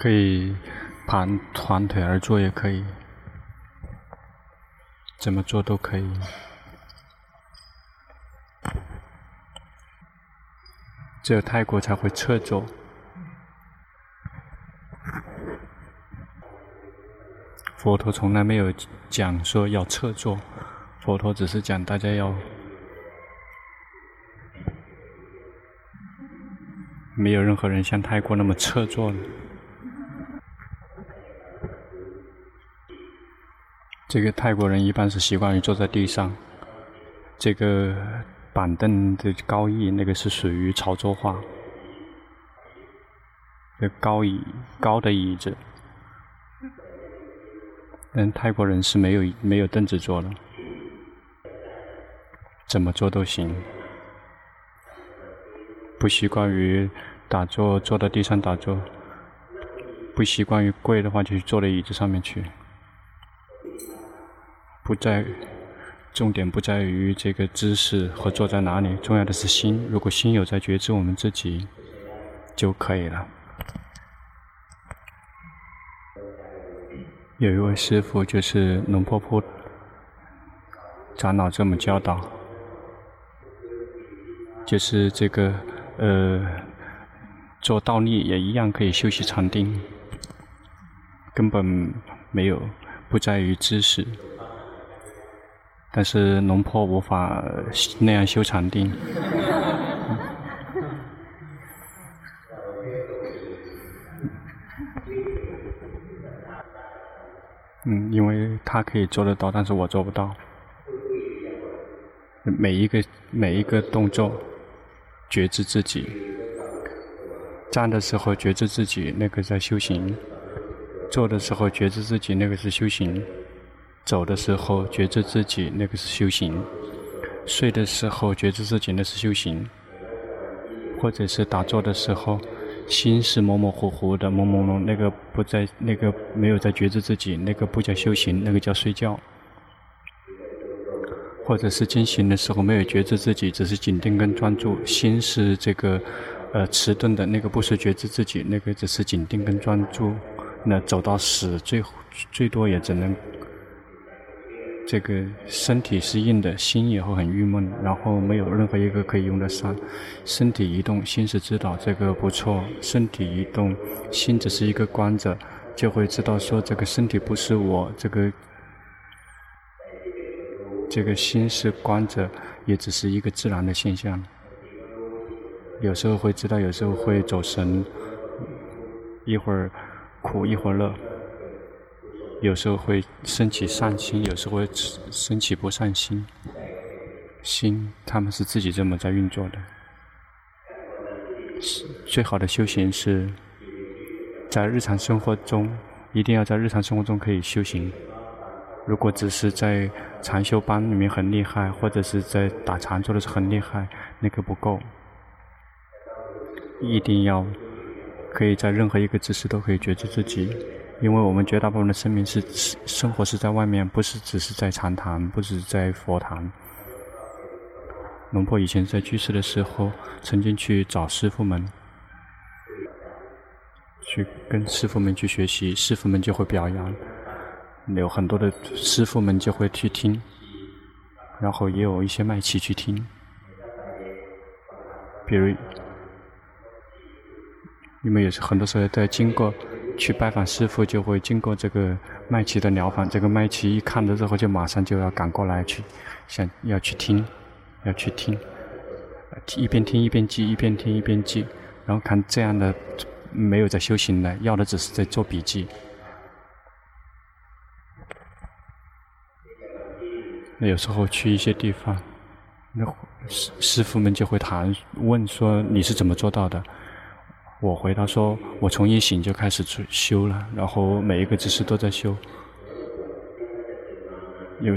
可以盘团腿而坐，也可以，怎么做都可以。只有泰国才会侧坐。佛陀从来没有讲说要侧坐，佛陀只是讲大家要没有任何人像泰国那么侧坐。这个泰国人一般是习惯于坐在地上，这个板凳的高椅那个是属于潮州话，这高椅高的椅子。但泰国人是没有没有凳子坐的，怎么坐都行。不习惯于打坐，坐到地上打坐；不习惯于跪的话，就去坐到椅子上面去。不在，重点不在于这个姿势和坐在哪里，重要的是心。如果心有在觉知我们自己，就可以了。有一位师父，就是龙坡铺长老这么教导，就是这个呃，做倒立也一样可以休息禅定，根本没有不在于姿势，但是龙坡无法那样修禅定。嗯，因为他可以做得到，但是我做不到。每一个每一个动作，觉知自己。站的时候觉知自己，那个在修行；坐的时候觉知自己，那个是修行；走的时候觉知自己，那个是修行；睡的时候觉知自己，那是修行；或者是打坐的时候。心是模模糊糊的，朦朦胧，那个不在，那个没有在觉知自己，那个不叫修行，那个叫睡觉。或者是进行的时候没有觉知自己，只是紧盯跟专注，心是这个呃迟钝的，那个不是觉知自己，那个只是紧盯跟专注。那走到死，最最多也只能。这个身体是硬的，心也会很郁闷，然后没有任何一个可以用得上。身体移动，心是知道这个不错；身体移动，心只是一个观者，就会知道说这个身体不是我，这个这个心是观者，也只是一个自然的现象。有时候会知道，有时候会走神，一会儿苦，一会儿乐。有时候会升起善心，有时候会升起不善心。心，他们是自己这么在运作的。最好的修行是在日常生活中，一定要在日常生活中可以修行。如果只是在禅修班里面很厉害，或者是在打禅坐的时候很厉害，那个不够。一定要可以在任何一个姿势都可以觉知自己。因为我们绝大部分的生命是生活是在外面，不是只是在禅堂，不是在佛堂。龙婆以前在居士的时候，曾经去找师傅们，去跟师傅们去学习，师傅们就会表扬，有很多的师傅们就会去听，然后也有一些卖气去听，比如，因为也是很多时候在经过。去拜访师傅，就会经过这个麦琪的疗房。这个麦琪一看了之后，就马上就要赶过来去，想要去听，要去听，一边听一边记，一边听一边记。然后看这样的没有在修行的，要的只是在做笔记。那有时候去一些地方，那师师傅们就会谈问说，你是怎么做到的？我回答说：“我从一醒就开始修了，然后每一个姿势都在修。有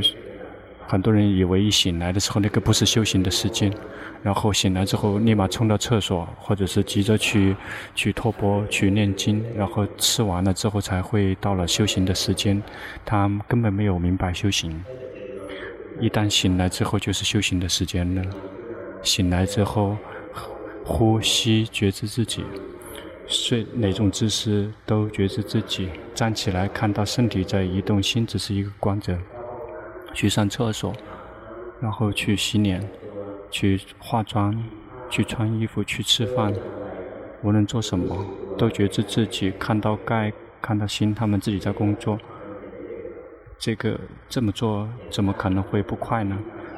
很多人以为一醒来的时候那个不是修行的时间，然后醒来之后立马冲到厕所，或者是急着去去托钵去念经，然后吃完了之后才会到了修行的时间。他根本没有明白修行。一旦醒来之后就是修行的时间了。醒来之后呼吸觉知自己。”睡哪种姿势都觉知自己。站起来看到身体在移动，心只是一个光者。去上厕所，然后去洗脸，去化妆，去穿衣服，去吃饭。无论做什么，都觉知自己。看到盖，看到心，他们自己在工作。这个这么做，怎么可能会不快呢？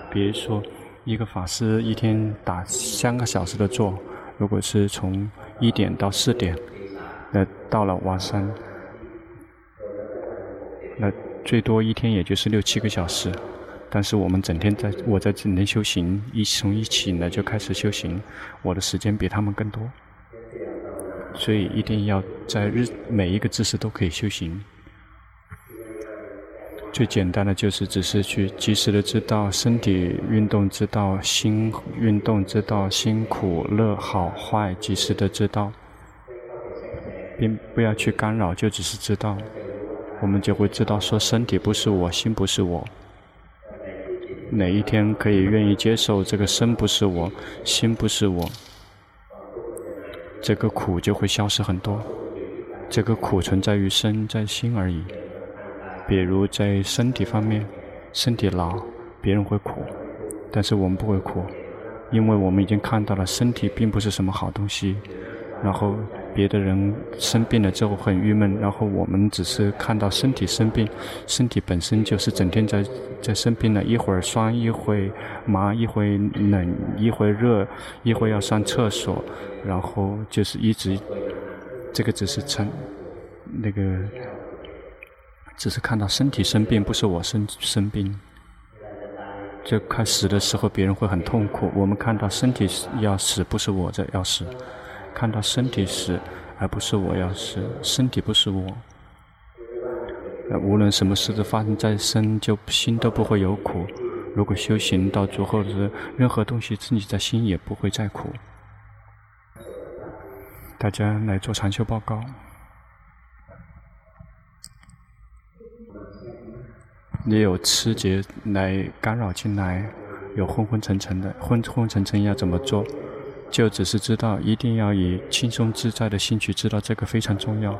比如说，一个法师一天打三个小时的坐，如果是从一点到四点，那到了晚上，那最多一天也就是六七个小时。但是我们整天在，我在整天修行，一从一起呢就开始修行，我的时间比他们更多。所以一定要在日每一个姿势都可以修行。最简单的就是只是去及时的知道身体运动，知道心运动，知道辛苦乐好坏，及时的知道，并不要去干扰，就只是知道，我们就会知道说身体不是我，心不是我。哪一天可以愿意接受这个身不是我，心不是我，这个苦就会消失很多。这个苦存在于身在心而已。比如在身体方面，身体老，别人会苦，但是我们不会苦，因为我们已经看到了身体并不是什么好东西。然后别的人生病了之后很郁闷，然后我们只是看到身体生病，身体本身就是整天在在生病了，一会儿酸，一会儿麻，一会儿冷，一会儿热，一会儿要上厕所，然后就是一直，这个只是成那个。只是看到身体生病，不是我生生病。就看死的时候，别人会很痛苦。我们看到身体要死，不是我在要死。看到身体死，而不是我要死。身体不是我。无论什么事都发生在身，就心都不会有苦。如果修行到最后的任何东西，自己在心也不会再苦。大家来做禅修报告。也有痴结来干扰进来，有昏昏沉沉的，昏昏沉沉要怎么做？就只是知道，一定要以轻松自在的心去知道这个非常重要。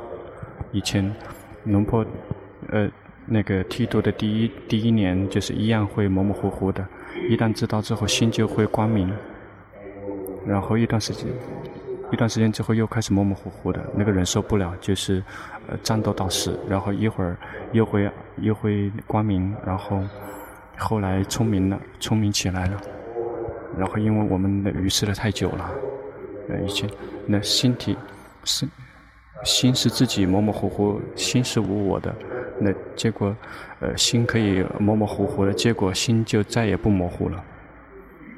以前龙坡，呃，那个剃度的第一第一年，就是一样会模模糊糊的，一旦知道之后，心就会光明。然后一段时间。一段时间之后又开始模模糊糊的，那个人受不了，就是，呃，战斗到死，然后一会儿又会又会光明，然后后来聪明了，聪明起来了，然后因为我们的愚痴了太久了，呃，以前那心体是心是自己模模糊糊，心是无我的，那结果呃心可以模模糊糊的，结果心就再也不模糊了。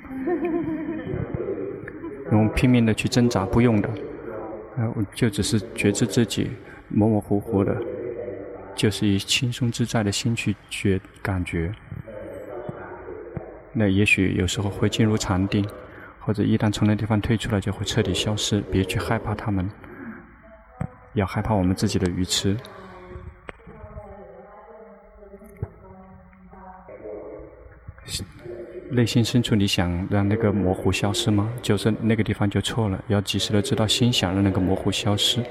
用拼命的去挣扎，不用的，呃，就只是觉知自己模模糊糊的，就是以轻松自在的心去觉感觉。那也许有时候会进入禅定，或者一旦从那地方退出来，就会彻底消失。别去害怕他们，要害怕我们自己的愚痴。内心深处，你想让那个模糊消失吗？就是那个地方就错了，要及时的知道心想让那个模糊消失，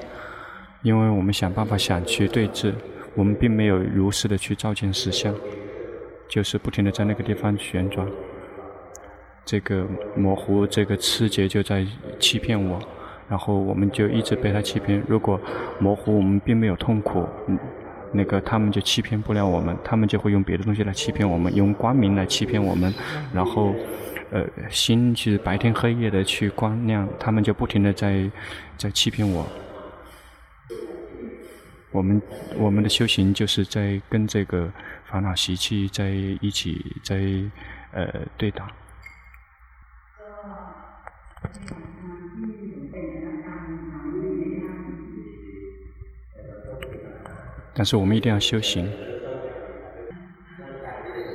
因为我们想办法想去对治，我们并没有如实的去照见实相，就是不停的在那个地方旋转。这个模糊，这个痴结就在欺骗我，然后我们就一直被他欺骗。如果模糊，我们并没有痛苦。那个他们就欺骗不了我们，他们就会用别的东西来欺骗我们，用光明来欺骗我们，然后，呃，心是白天黑夜的去光亮，他们就不停的在在欺骗我。我们我们的修行就是在跟这个烦恼习气在一起在呃对打。但是我们一定要修行。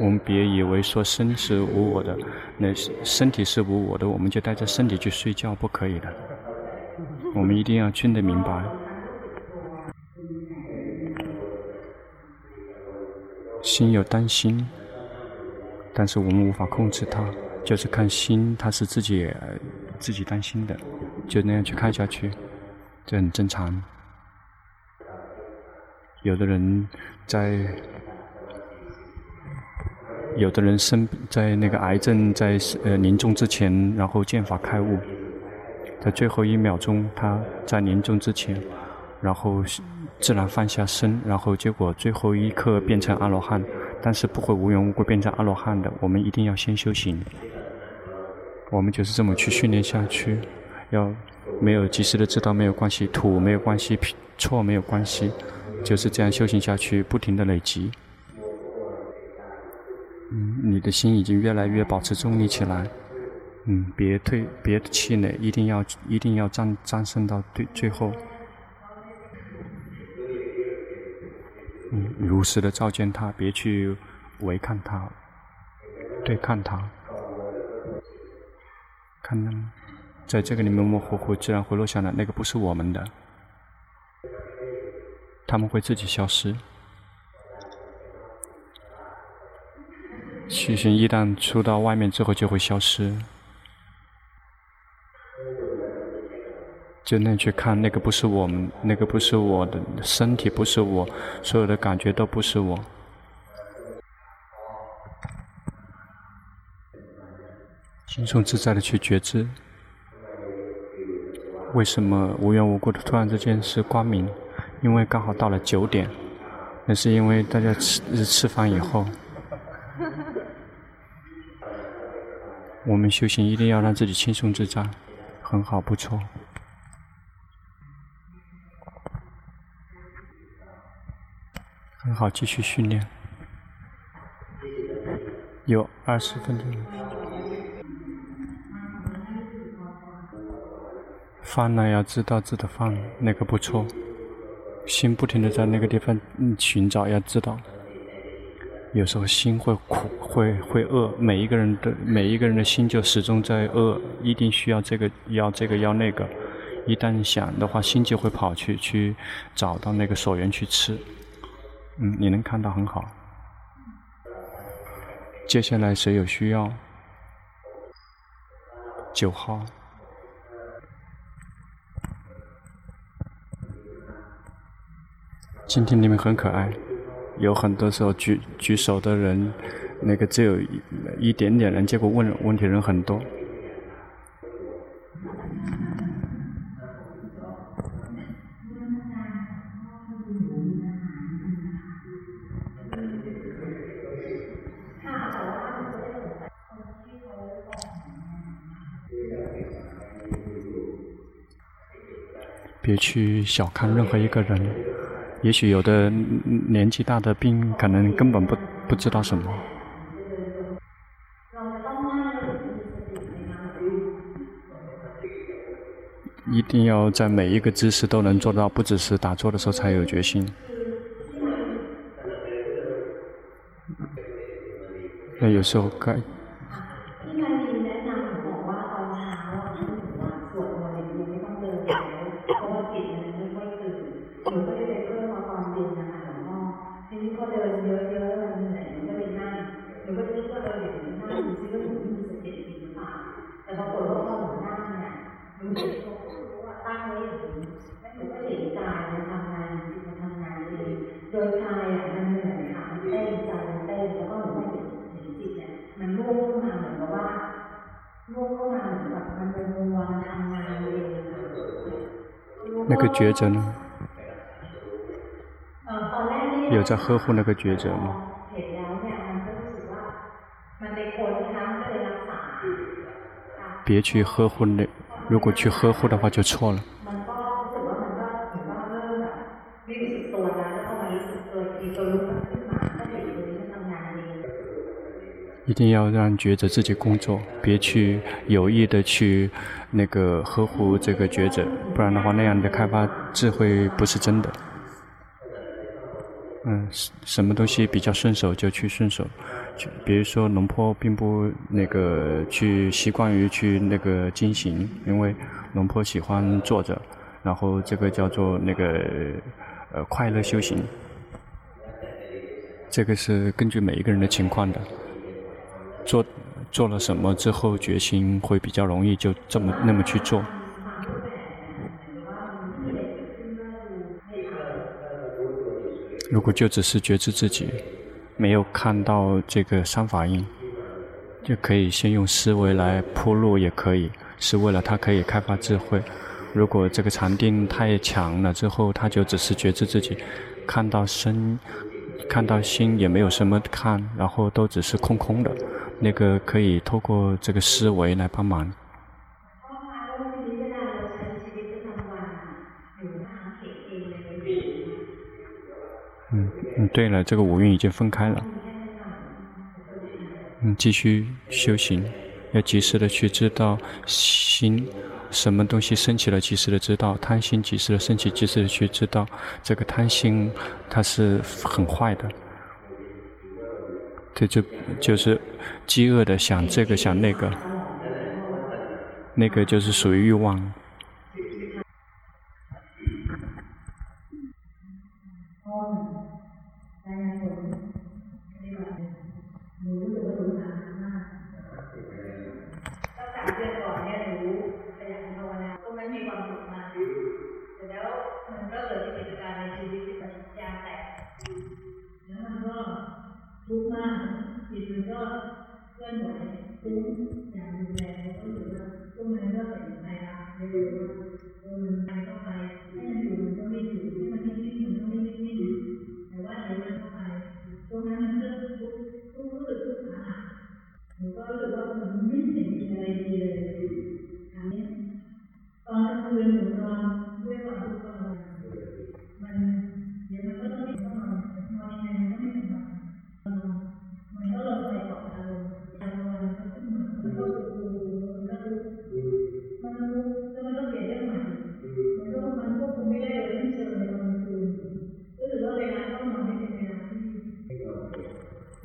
我们别以为说身是无我的，那身体是无我的，我们就带着身体去睡觉，不可以的。我们一定要真的明白，心有担心，但是我们无法控制它，就是看心，它是自己自己担心的，就那样去看下去。这很正常。有的人在，有的人生在那个癌症在呃临终之前，然后见法开悟，在最后一秒钟，他在临终之前，然后自然放下身，然后结果最后一刻变成阿罗汉，但是不会无缘无故变成阿罗汉的。我们一定要先修行，我们就是这么去训练下去，要没有及时的知道没有关系，土没有关系，错没有关系，就是这样修行下去，不停的累积。嗯，你的心已经越来越保持中立起来。嗯，别退，别气馁，一定要，一定要战战胜到最最后。如实的照见他，别去违抗他，对抗他。看，在这个里面模模糊糊，自然会落下来，那个不是我们的，他们会自己消失。虚心一旦出到外面之后就会消失，就那去看那个不是我们，那个不是我的身体，不是我，所有的感觉都不是我。轻松自在的去觉知，为什么无缘无故的突然之间是光明？因为刚好到了九点，那是因为大家吃吃饭以后。我们修行一定要让自己轻松自在，很好，不错。很好，继续训练。有二十分钟。放了要知道自己的放，那个不错。心不停地在那个地方寻找，要知道。有时候心会苦，会会饿。每一个人的每一个人的心就始终在饿，一定需要这个，要这个，要那个。一旦想的话，心就会跑去去找到那个所缘去吃。嗯，你能看到很好。接下来谁有需要？九号。今天你们很可爱。有很多时候举举手的人，那个只有一一点点人，结果问问题人很多。去小看任何一个人。也许有的年纪大的病，可能根本不不知道什么。一定要在每一个姿势都能做到，不只是打坐的时候才有决心。那有时候该。那个抉择呢？有在呵护那个抉择吗？别去呵护那，如果去呵护的话就错了。一定要让觉者自己工作，别去有意的去那个呵护这个觉者，不然的话那样的开发智慧不是真的。嗯，什么东西比较顺手就去顺手，比如说龙坡并不那个去习惯于去那个经行，因为龙坡喜欢坐着，然后这个叫做那个呃快乐修行，这个是根据每一个人的情况的。做做了什么之后，决心会比较容易，就这么那么去做。如果就只是觉知自己，没有看到这个三法印，就可以先用思维来铺路，也可以是为了他可以开发智慧。如果这个禅定太强了之后，他就只是觉知自己，看到身，看到心也没有什么看，然后都只是空空的，那个可以透过这个思维来帮忙。嗯嗯，对了，这个五蕴已经分开了。嗯，继续修行，要及时的去知道心，什么东西升起了，及时的知道贪心，及时的升起，及时的去知道这个贪心，它是很坏的。这就就是饥饿的想这个想那个，那个就是属于欲望。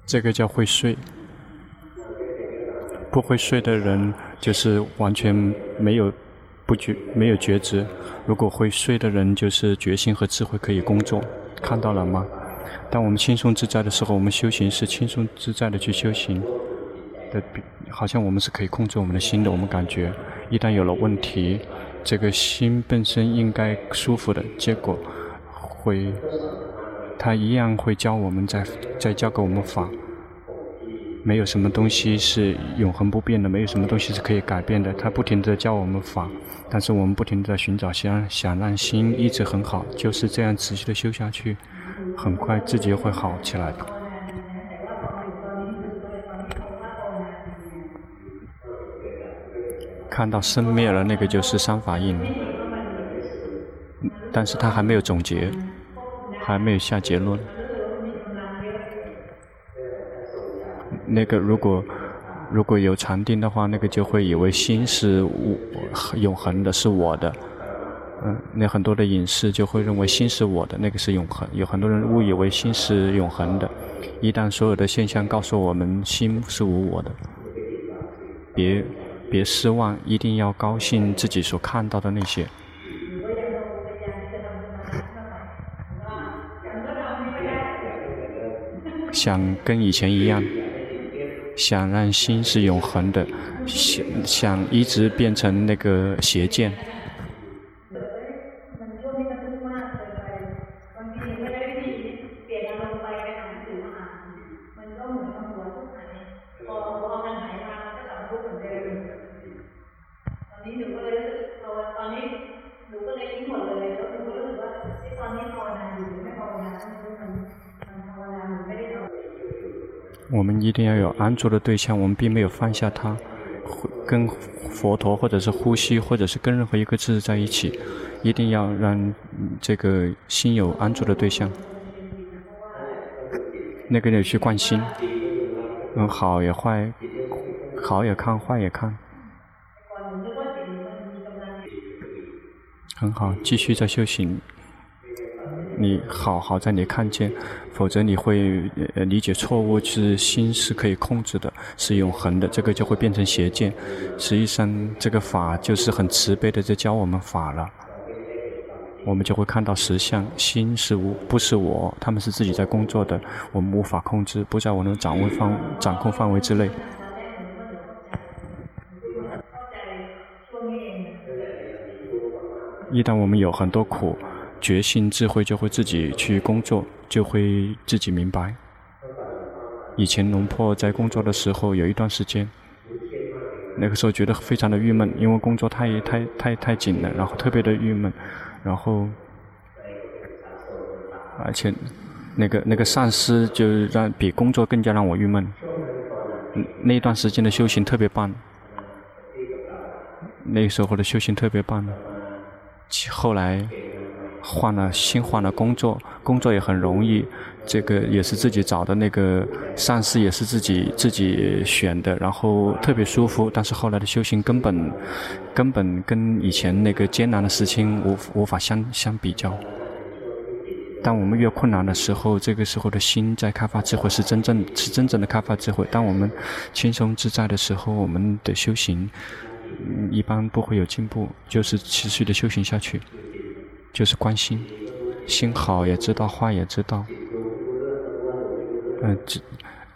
这个叫会睡，不会睡的人就是完全没有不觉没有觉知。如果会睡的人，就是觉心和智慧可以工作，看到了吗？当我们轻松自在的时候，我们修行是轻松自在的去修行的，好像我们是可以控制我们的心的。我们感觉一旦有了问题，这个心本身应该舒服的，结果会。他一样会教我们在，在教给我们法。没有什么东西是永恒不变的，没有什么东西是可以改变的。他不停地教我们法，但是我们不停地在寻找，想想让心一直很好，就是这样持续的修下去，很快自己会好起来的。看到生灭了，那个就是三法印，但是他还没有总结。还没有下结论。那个如果如果有禅定的话，那个就会以为心是我永恒的，是我的。嗯，那很多的隐士就会认为心是我的，那个是永恒。有很多人误以为心是永恒的。一旦所有的现象告诉我们心是无我的，别别失望，一定要高兴自己所看到的那些。想跟以前一样，想让心是永恒的，想想一直变成那个邪剑。我们一定要有安住的对象，我们并没有放下它，跟佛陀或者是呼吸，或者是跟任何一个字在一起，一定要让这个心有安住的对象。那个你去观心，嗯，好也坏，好也看，坏也看，很好，继续在修行。你好好在你看见，否则你会理解错误，是心是可以控制的，是永恒的，这个就会变成邪见。实际上，这个法就是很慈悲的在教我们法了。我们就会看到实相，心是无，不是我，他们是自己在工作的，我们无法控制，不在我能掌握方掌控范围之内。一旦我们有很多苦。觉性智慧就会自己去工作，就会自己明白。以前龙婆在工作的时候，有一段时间，那个时候觉得非常的郁闷，因为工作太太太太紧了，然后特别的郁闷，然后而且那个那个上司就让比工作更加让我郁闷。那段时间的修行特别棒，那时候的修行特别棒。后来换了新换了工作，工作也很容易，这个也是自己找的那个上司也是自己自己选的，然后特别舒服。但是后来的修行根本根本跟以前那个艰难的事情无无法相相比较。当我们越困难的时候，这个时候的心在开发智慧，是真正是真正的开发智慧。当我们轻松自在的时候，我们的修行嗯一般不会有进步，就是持续的修行下去，就是关心，心好也知道，坏也知道。嗯、呃，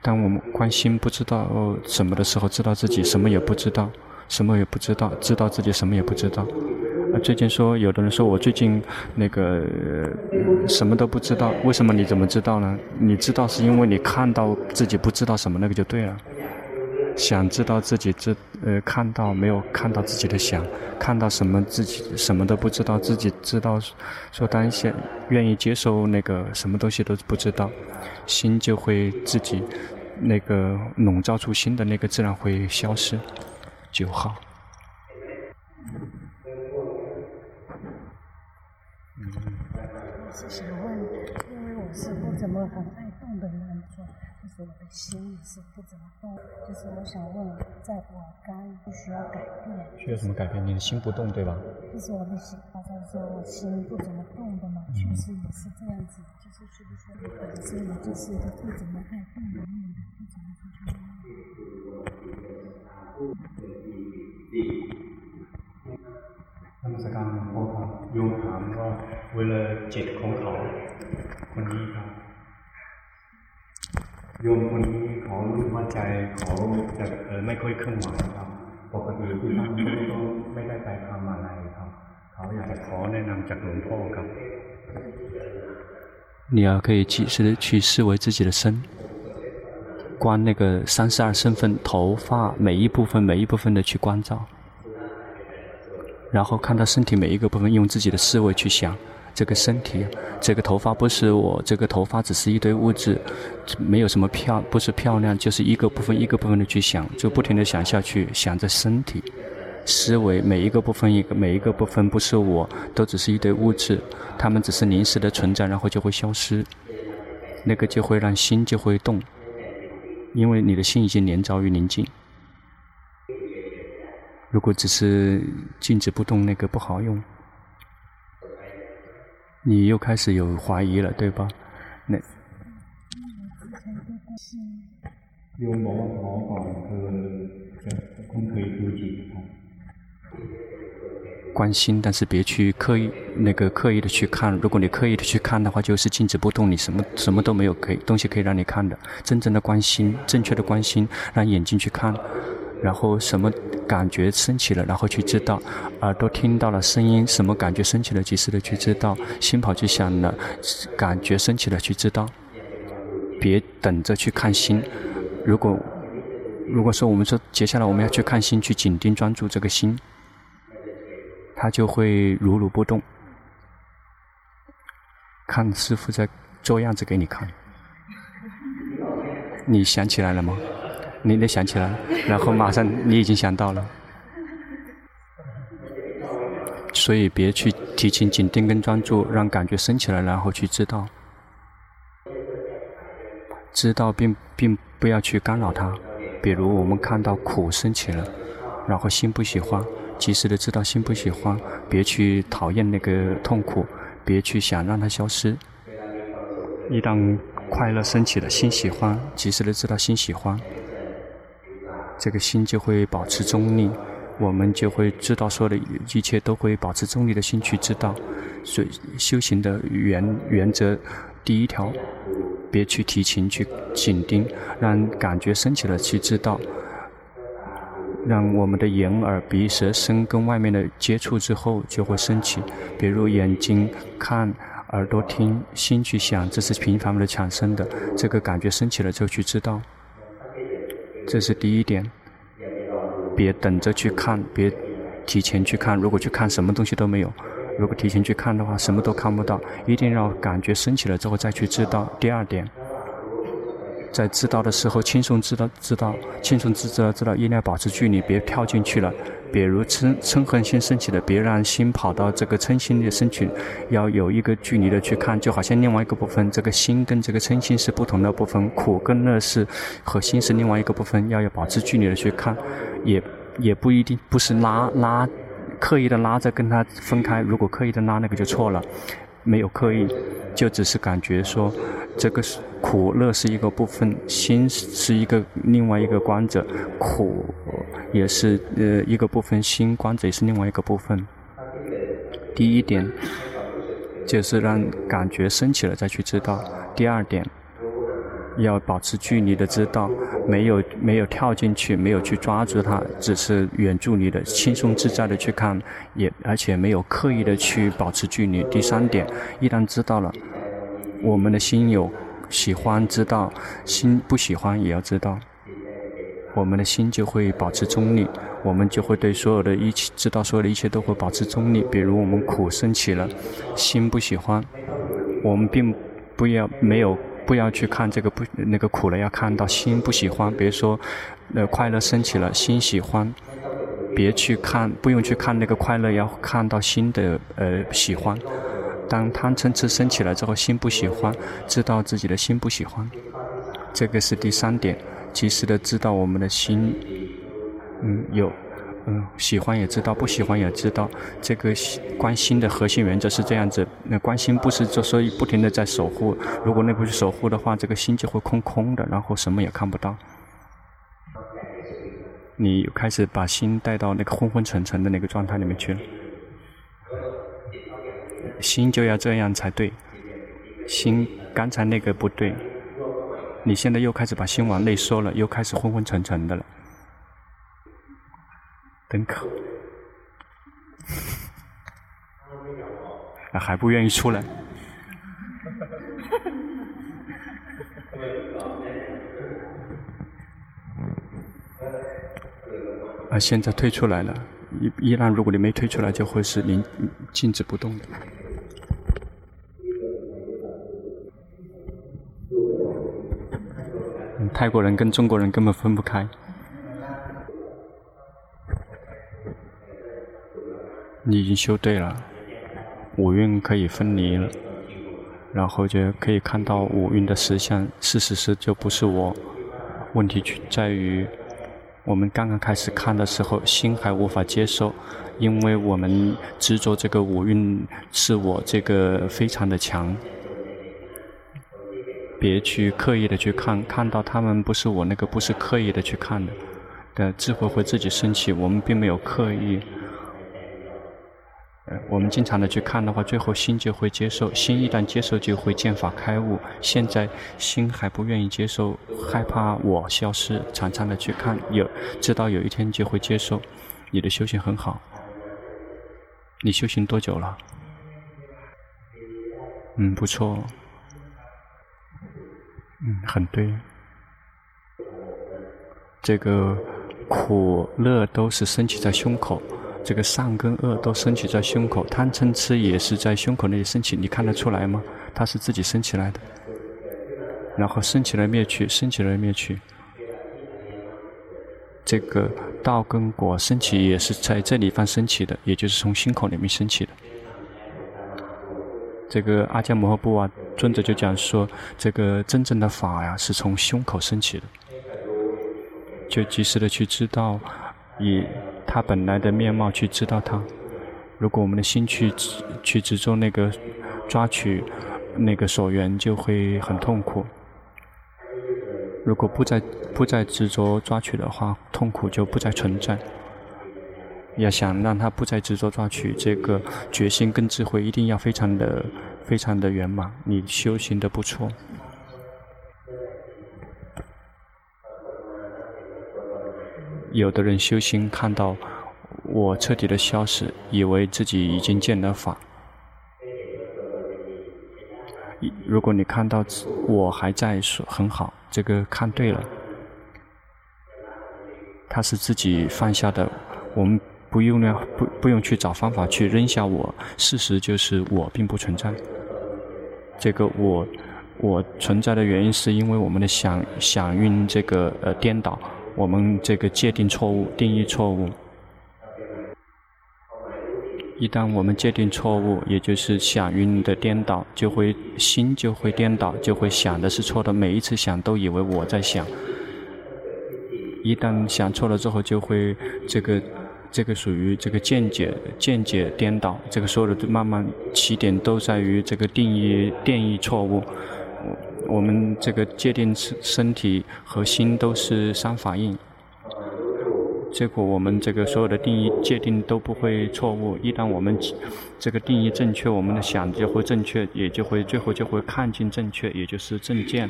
当我们关心不知道什么的时候，知道自己什么也不知道，什么也不知道，知道自己什么也不知道。最近说，有的人说我最近那个、什么都不知道，为什么你怎么知道呢？你知道是因为你看到自己不知道什么，那个就对了。想知道自己知呃看到没有看到自己的想，看到什么自己什么都不知道，自己知道说当下愿意接受那个什么东西都不知道，心就会自己那个笼罩出心的那个自然会消失。九号。是想问，因为我是不怎么很爱我的心是不怎么动。就是我想问，在我刚不需要改变。需要什么改变？你的心不动，对吧？就是我的心，好像说我心不怎么动的嘛，确实也是这样子。就是是不是我本身我就是一个不怎么爱动的人，不怎么出去。ท่านสกการพ่อครับโยมถามว่าเวลาจิตของเขาคนนี้ครับ โยมคนนี้เขารู้ว่าใจเขาจะเออไม่ค่อยเคลื่อนไหวครับปกติที่ท่านก็ไม่ได้ไปทำอะไรครับเขาอยากจะขอแนะนำจากหลวงพ่อครับ你要可以及时的去视为自己的身，观那个三十二身份，头发每一部分每一部分的去关照。然后看到身体每一个部分，用自己的思维去想， 这个身体，这个头发不是我，这个头发只是一堆物质，没有什么漂，不是漂亮，就是一个部分一个部分的去想，就不停的想下去，想着身体，思维每一个部分一个每一个部分不是我，都只是一堆物质，它们只是临时的存在，然后就会消失，那个就会让心就会动，因为你的心已经连着于宁静。如果只是静止不动，那个不好用。你又开始有怀疑了，对吧？那。关心，但是别去刻意那个刻意的去看。如果你刻意的去看的话，就是静止不动，你什么什么都没有可以东西可以让你看的。真正的关心，正确的关心，让眼睛去看。然后什么感觉升起了，然后去知道，耳朵听到了声音，什么感觉升起了，及时的去知道，心跑去想了，感觉升起了去知道，别等着去看心。如果如果说我们说接下来我们要去看心，去紧盯专注这个心，它就会如如不动。看师傅在做样子给你看，你想起来了吗？你得想起来，然后马上你已经想到了，所以别去提前紧盯跟专注，让感觉升起来，然后去知道，知道并并不要去干扰它。比如我们看到苦升起了，然后心不喜欢，及时的知道心不喜欢，别去讨厌那个痛苦，别去想让它消失。一旦快乐升起了，心喜欢，及时的知道心喜欢。这个心就会保持中立，我们就会知道说的一切都会保持中立的心去知道，所以修行的原原则第一条，别去提情去紧盯，让感觉升起了去知道，让我们的眼、耳、鼻、舌、身跟外面的接触之后就会升起。比如眼睛看，耳朵听，心去想，这是频繁的产生的。这个感觉升起了就去知道，这是第一点。别等着去看，别提前去看。如果去看，什么东西都没有。如果提前去看的话，什么都看不到。一定要感觉升起了之后再去知道。第二点，在知道的时候轻松知道知道，轻松知知道知道，一定要保持距离，别跳进去了。比如嗔嗔恨心升起的，别让心跑到这个嗔心的身去，要有一个距离的去看，就好像另外一个部分，这个心跟这个嗔心是不同的部分，苦跟乐是和心是另外一个部分，要要保持距离的去看，也也不一定不是拉拉。刻意的拉着跟他分开，如果刻意的拉那个就错了，没有刻意，就只是感觉说，这个是苦乐是一个部分，心是一个另外一个观者，苦也是呃一个部分，心观者也是另外一个部分。第一点就是让感觉升起了再去知道，第二点。要保持距离的知道，没有没有跳进去，没有去抓住它，只是远距离的轻松自在的去看，也而且没有刻意的去保持距离。第三点，一旦知道了，我们的心有喜欢知道，心不喜欢也要知道，我们的心就会保持中立，我们就会对所有的一切知道所有的一切都会保持中立。比如我们苦升起了，心不喜欢，我们并不要没有。不要去看这个不那个苦了，要看到心不喜欢。比如说，呃，快乐升起了，心喜欢，别去看，不用去看那个快乐，要看到心的呃喜欢。当贪嗔痴升起来之后，心不喜欢，知道自己的心不喜欢，这个是第三点，及时的知道我们的心，嗯，有。嗯，喜欢也知道，不喜欢也知道。这个观心的核心原则是这样子。那观心不是就所以不停的在守护，如果那不去守护的话，这个心就会空空的，然后什么也看不到。你开始把心带到那个昏昏沉沉的那个状态里面去了。心就要这样才对。心刚才那个不对，你现在又开始把心往内缩了，又开始昏昏沉沉的了。等可，啊，还不愿意出来。啊，现在退出来了，依依然，如果你没退出来，就会是您静止不动的。泰国人跟中国人根本分不开。你已经修对了，五蕴可以分离了，然后就可以看到五蕴的实相。事实是就不是我，问题就在于我们刚刚开始看的时候，心还无法接受，因为我们执着这个五蕴是我，这个非常的强。别去刻意的去看，看到他们不是我，那个不是刻意的去看的，的智慧会自己升起，我们并没有刻意。我们经常的去看的话，最后心就会接受。心一旦接受，就会见法开悟。现在心还不愿意接受，害怕我消失，常常的去看，有知道有一天就会接受。你的修行很好。你修行多久了？嗯，不错。嗯，很对。这个苦乐都是升起在胸口。这个善跟恶都升起在胸口，贪嗔痴也是在胸口那里升起，你看得出来吗？它是自己升起来的，然后升起来灭去，升起来灭去。这个道跟果升起也是在这里方升起的，也就是从心口里面升起的。这个阿迦摩诃布啊，尊者就讲说，这个真正的法呀，是从胸口升起的，就及时的去知道，以。他本来的面貌去知道他，如果我们的心去去执着那个抓取那个所缘，就会很痛苦。如果不再不再执着抓取的话，痛苦就不再存在。要想让他不再执着抓取，这个决心跟智慧一定要非常的非常的圆满。你修行的不错。有的人修心看到我彻底的消失，以为自己已经见了法。如果你看到我还在，说很好，这个看对了，他是自己放下的，我们不用呢，不不用去找方法去扔下我。事实就是我并不存在。这个我我存在的原因是因为我们的想想运这个呃颠倒，我们这个界定错误，定义错误。一旦我们界定错误，也就是想运的颠倒，就会心就会颠倒，就会想的是错的。每一次想都以为我在想。一旦想错了之后，就会这个这个属于这个见解见解颠倒。这个所有的慢慢起点都在于这个定义定义错误。我们这个界定身体和心都是三法印。结果我们这个所有的定义界定都不会错误。一旦我们这个定义正确，我们的想就会正确，也就会最后就会看见正确，也就是正见。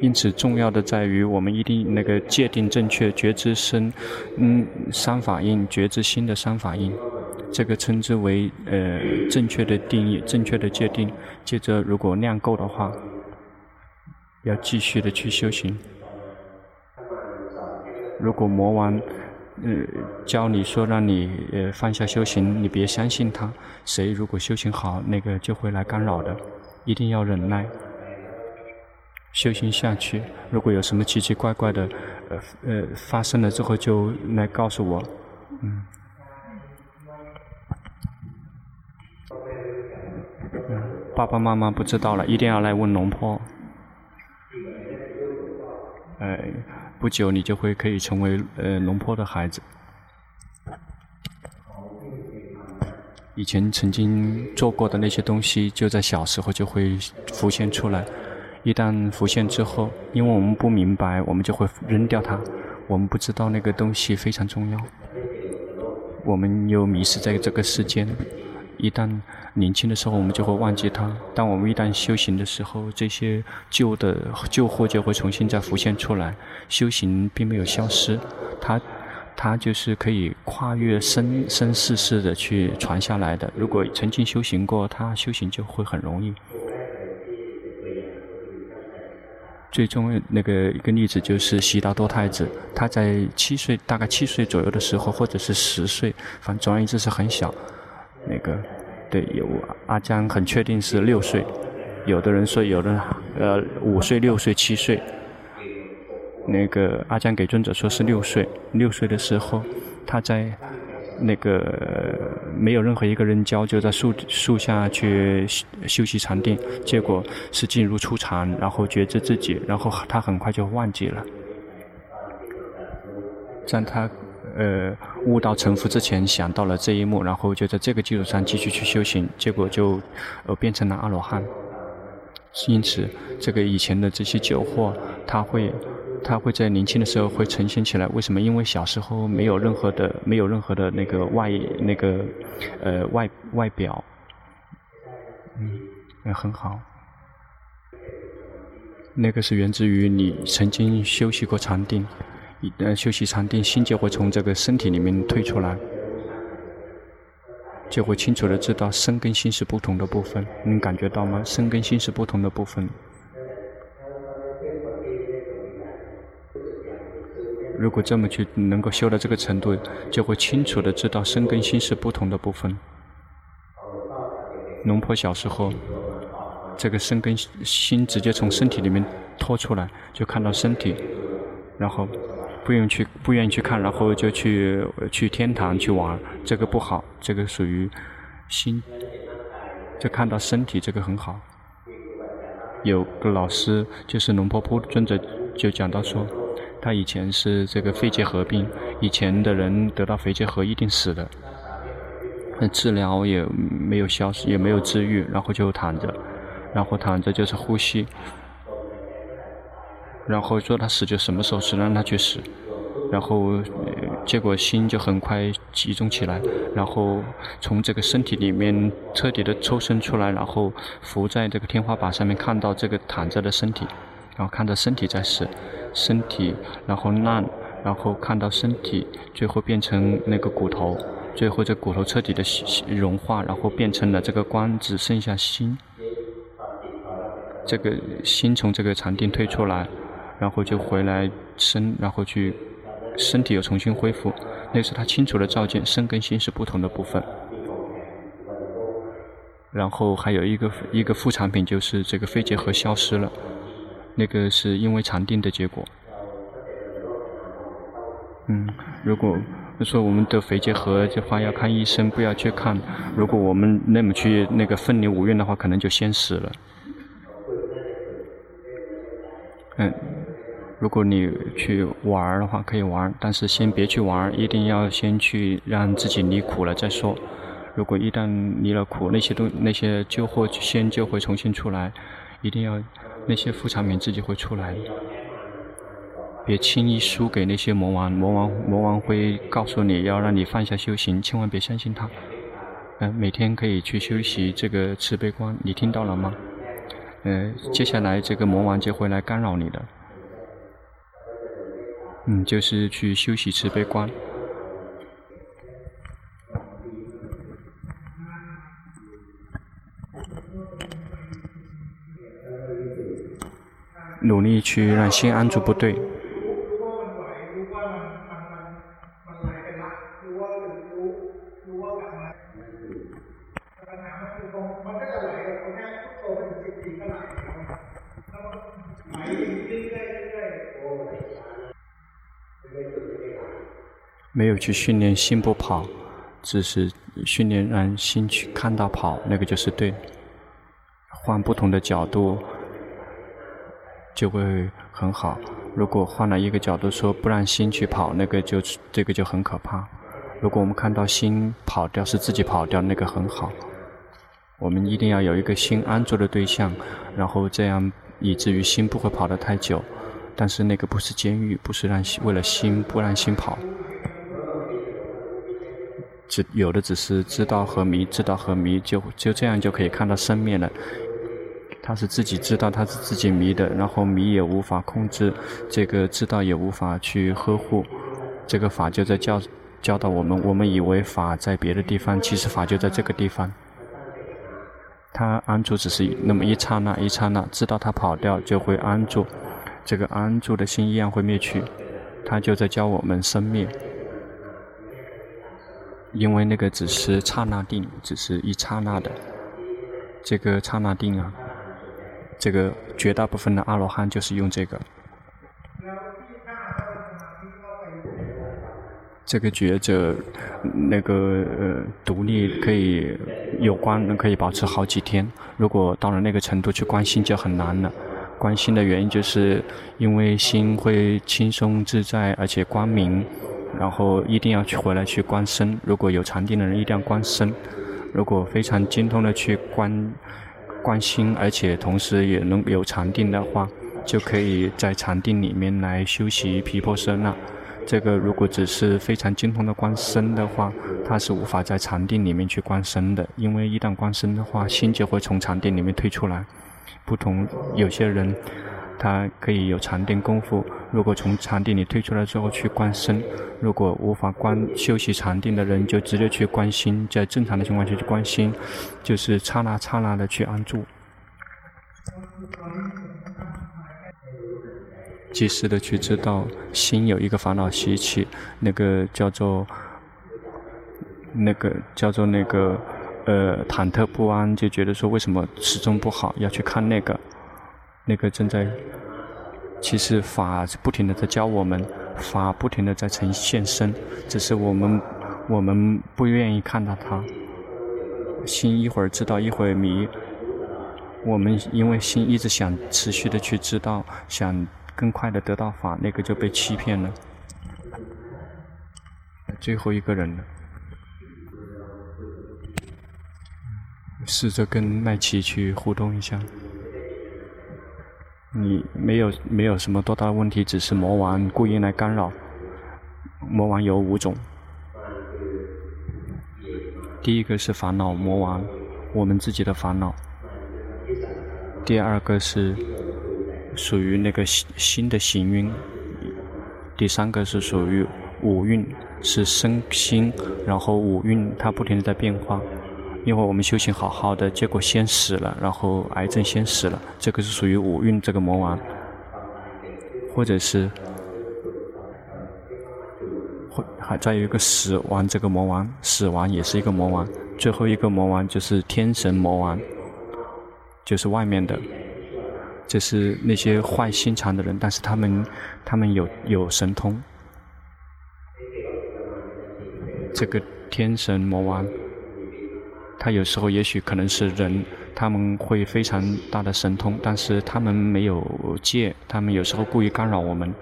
因此，重要的在于我们一定那个界定正确，觉知身，嗯，三法印，觉知心的三法印，这个称之为呃正确的定义，正确的界定。接着，如果量够的话，要继续的去修行。如果魔王，呃，教你说让你呃放下修行，你别相信他。谁如果修行好，那个就会来干扰的。一定要忍耐，修行下去。如果有什么奇奇怪怪的，呃呃发生了之后，就来告诉我。嗯。爸爸妈妈不知道了，一定要来问龙婆。哎。不久，你就会可以成为呃龙婆的孩子。以前曾经做过的那些东西，就在小时候就会浮现出来。一旦浮现之后，因为我们不明白，我们就会扔掉它。我们不知道那个东西非常重要，我们又迷失在这个世间。一旦年轻的时候，我们就会忘记它；当我们一旦修行的时候，这些旧的旧货就会重新再浮现出来。修行并没有消失，它它就是可以跨越生生世世的去传下来的。如果曾经修行过，它修行就会很容易。最终那个一个例子就是悉达多太子，他在七岁，大概七岁左右的时候，或者是十岁，反正总而言之是很小。那个，对，有阿江很确定是六岁，有的人说有的呃五岁、六岁、七岁。那个阿江给尊者说是六岁，六岁的时候他在那个没有任何一个人教，就在树树下去休息禅定，结果是进入初禅，然后觉知自己，然后他很快就忘记了，但他。呃，悟道成佛之前想到了这一幕，然后就在这个基础上继续去修行，结果就呃变成了阿罗汉。因此，这个以前的这些旧货，它会，它会在年轻的时候会呈现起来。为什么？因为小时候没有任何的，没有任何的那个外那个呃外外表，嗯，也很好。那个是源自于你曾经修习过禅定。呃，休息禅定，心就会从这个身体里面退出来，就会清楚的知道身跟心是不同的部分。能感觉到吗？身跟心是不同的部分。如果这么去能够修到这个程度，就会清楚的知道身跟心是不同的部分。龙婆小时候，这个身跟心直接从身体里面脱出来，就看到身体，然后。不愿意去，不愿意去看，然后就去去天堂去玩，这个不好，这个属于心。就看到身体，这个很好。有个老师就是龙婆婆尊者就讲到说，他以前是这个肺结核病，以前的人得到肺结核一定死的，那治疗也没有消失，也没有治愈，然后就躺着，然后躺着就是呼吸。然后说他死就什么时候死，让他去死，然后结果心就很快集中起来，然后从这个身体里面彻底的抽身出来，然后浮在这个天花板上面，看到这个躺着的身体，然后看到身体在死，身体然后烂，然后看到身体，最后变成那个骨头，最后这骨头彻底的融化，然后变成了这个光，只剩下心。这个心从这个禅定退出来，然后就回来身，然后去身体又重新恢复。那时他清楚的照见身跟心是不同的部分。然后还有一个一个副产品就是这个肺结核消失了，那个是因为禅定的结果。嗯，如果说我们得肺结核的话，要看医生，不要去看。如果我们那么去那个奋流无怨的话，可能就先死了。嗯，如果你去玩的话，可以玩，但是先别去玩，一定要先去让自己离苦了再说。如果一旦离了苦，那些东那些旧货先就会重新出来，一定要那些副产品自己会出来。别轻易输给那些魔王，魔王魔王会告诉你要让你放下修行，千万别相信他。嗯，每天可以去修习这个慈悲观，你听到了吗？嗯，接下来这个魔王就会来干扰你的。嗯，就是去休息慈悲观，努力去让心安住不对。去训练心不跑，只是训练让心去看到跑，那个就是对。换不同的角度就会很好。如果换了一个角度说不让心去跑，那个就这个就很可怕。如果我们看到心跑掉是自己跑掉，那个很好。我们一定要有一个心安住的对象，然后这样以至于心不会跑得太久。但是那个不是监狱，不是让心为了心不让心跑。只有的只是知道和迷，知道和迷就就这样就可以看到生灭了。他是自己知道，他是自己迷的，然后迷也无法控制，这个知道也无法去呵护。这个法就在教教导我们，我们以为法在别的地方，其实法就在这个地方。他安住只是那么一刹那，一刹那，知道他跑掉就会安住，这个安住的心一样会灭去。他就在教我们生灭。因为那个只是刹那定，只是一刹那的，这个刹那定啊，这个绝大部分的阿罗汉就是用这个。这个觉者，那个呃，独立可以有观，可以保持好几天。如果到了那个程度去观心就很难了。观心的原因就是因为心会轻松自在，而且光明。然后一定要去回来去观身，如果有禅定的人一定要观身，如果非常精通的去观观心，而且同时也能有禅定的话，就可以在禅定里面来修习皮婆舍那。这个如果只是非常精通的观身的话，他是无法在禅定里面去观身的，因为一旦观身的话，心就会从禅定里面退出来。不同有些人。他可以有禅定功夫。如果从禅定里退出来之后去观身，如果无法观休息禅定的人，就直接去观心。在正常的情况下去观心，就是刹那刹那的去安住，及时的去知道心有一个烦恼习气，那个叫做那个叫做那个呃忐忑不安，就觉得说为什么始终不好，要去看那个。那个正在，其实法不停的在教我们，法不停的在呈现身，只是我们我们不愿意看到它。心一会儿知道，一会儿迷。我们因为心一直想持续的去知道，想更快的得到法，那个就被欺骗了。最后一个人了，试着跟麦琪去互动一下。你没有没有什么多大的问题，只是魔王故意来干扰。魔王有五种，第一个是烦恼魔王，我们自己的烦恼；第二个是属于那个心的行运；第三个是属于五蕴，是身心，然后五蕴它不停的在变化。因为我们修行好好的，结果先死了，然后癌症先死了，这个是属于五蕴这个魔王，或者是，或还再有一个死亡这个魔王，死亡也是一个魔王，最后一个魔王就是天神魔王，就是外面的，这是那些坏心肠的人，但是他们他们有有神通，这个天神魔王。他有时候也许可能是人，他们会非常大的神通，但是他们没有戒，他们有时候故意干扰我们。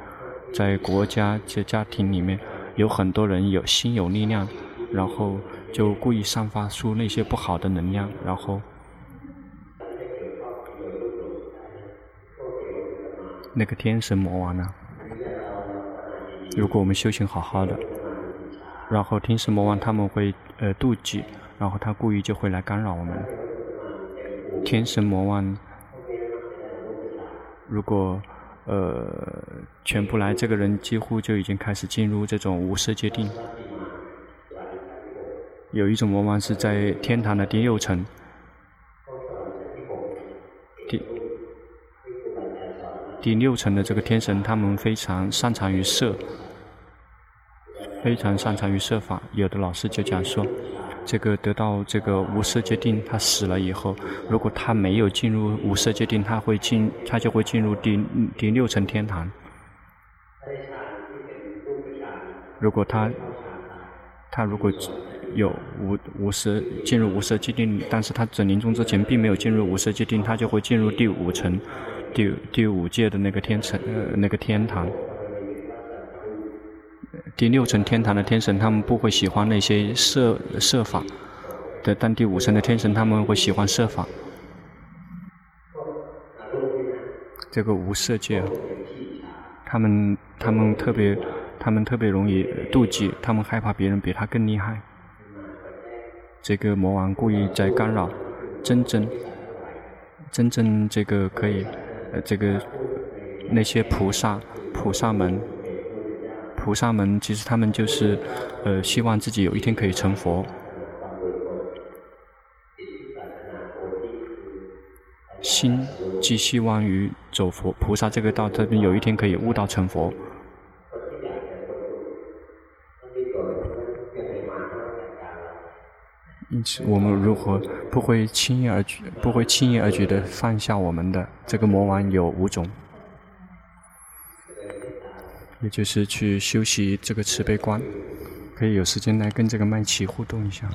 在国家、在家庭里面，有很多人有心有力量，然后就故意散发出那些不好的能量，然后那个天神魔王呢？如果我们修行好好的，然后天神魔王他们会呃妒忌。然后他故意就会来干扰我们。天神魔王，如果呃全部来，这个人几乎就已经开始进入这种无色界定。有一种魔王是在天堂的第六层，第第六层的这个天神，他们非常擅长于色，非常擅长于设法。有的老师就讲说。这个得到这个无色界定，他死了以后，如果他没有进入无色界定，他会进，他就会进入第第六层天堂。如果他他如果有无无色进入无色界定，但是他在临终之前并没有进入无色界定，他就会进入第五层，第第五界的那个天层呃那个天堂。第六层天堂的天神，他们不会喜欢那些色色法的；但第五层的天神，他们会喜欢色法。这个无色界，他们他们特别，他们特别容易妒忌，他们害怕别人比他更厉害。这个魔王故意在干扰，真正真正这个可以，呃，这个那些菩萨菩萨们。菩萨们其实他们就是，呃，希望自己有一天可以成佛，心寄希望于走佛菩萨这个道，这边有一天可以悟道成佛。因此，我们如何不会轻易而举，不会轻易而举的放下我们的这个魔王有五种。也就是去修习这个慈悲观，可以有时间来跟这个麦琪互动一下，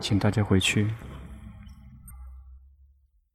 请大家回去。